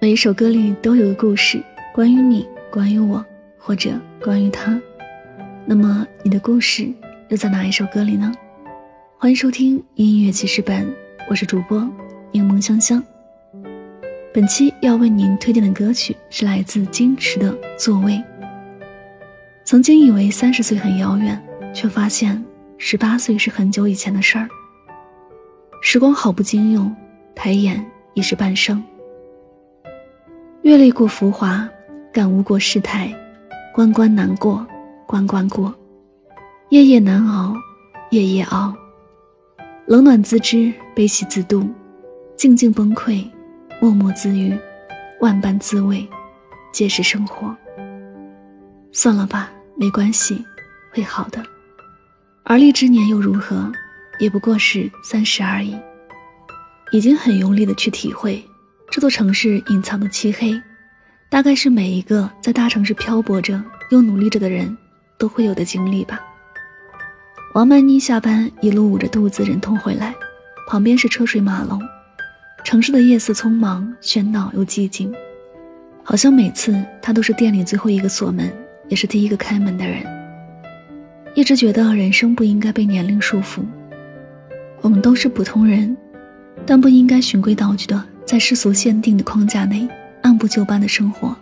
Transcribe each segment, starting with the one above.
每一首歌里都有个故事，关于你，关于我，或者关于他。那么，你的故事又在哪一首歌里呢？欢迎收听音乐记事本，我是主播柠檬香香。本期要为您推荐的歌曲是来自金池的《座位》。曾经以为三十岁很遥远，却发现十八岁是很久以前的事儿。时光好不经用，抬眼已是半生。阅历过浮华，感悟过世态，关关难过，关关过，夜夜难熬，夜夜熬。冷暖自知，悲喜自度，静静崩溃，默默自愈，万般滋味，皆是生活。算了吧，没关系，会好的。而立之年又如何？也不过是三十而已，已经很用力的去体会这座城市隐藏的漆黑，大概是每一个在大城市漂泊着又努力着的人都会有的经历吧。王曼妮下班一路捂着肚子忍痛回来，旁边是车水马龙，城市的夜色匆忙喧闹又寂静，好像每次她都是店里最后一个锁门，也是第一个开门的人。一直觉得人生不应该被年龄束缚。我们都是普通人，但不应该循规蹈矩的在世俗限定的框架内按部就班的生活。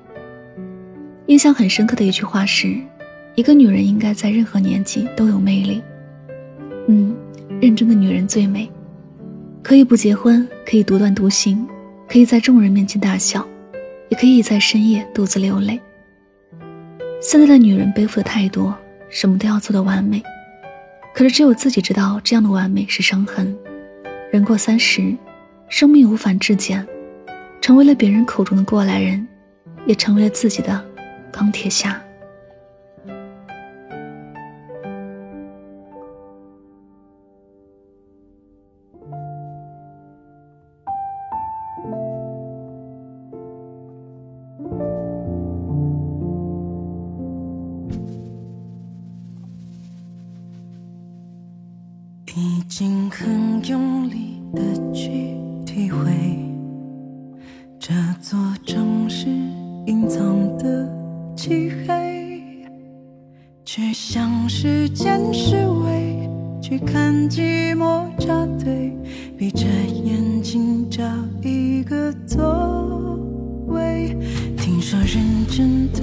印象很深刻的一句话是：一个女人应该在任何年纪都有魅力。嗯，认真的女人最美，可以不结婚，可以独断独行，可以在众人面前大笑，也可以在深夜独自流泪。现在的女人背负的太多，什么都要做到完美。可是，只有自己知道，这样的完美是伤痕。人过三十，生命无法质检，成为了别人口中的过来人，也成为了自己的钢铁侠。已经很用力的去体会这座城市隐藏的漆黑，去向时间示威，去看寂寞扎堆，闭着眼睛找一个座位。听说认真的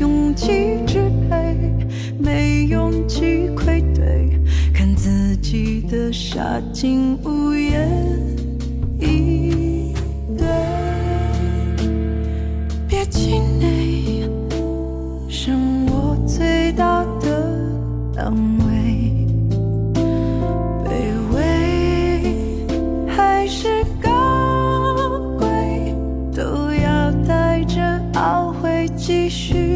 勇气支配，没勇气愧对，看自己的傻劲无言以对。别气馁，是我最大的安慰。卑微还是高贵，都要带着懊悔？继续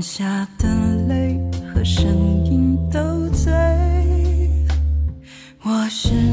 下的泪和声音都醉。我是。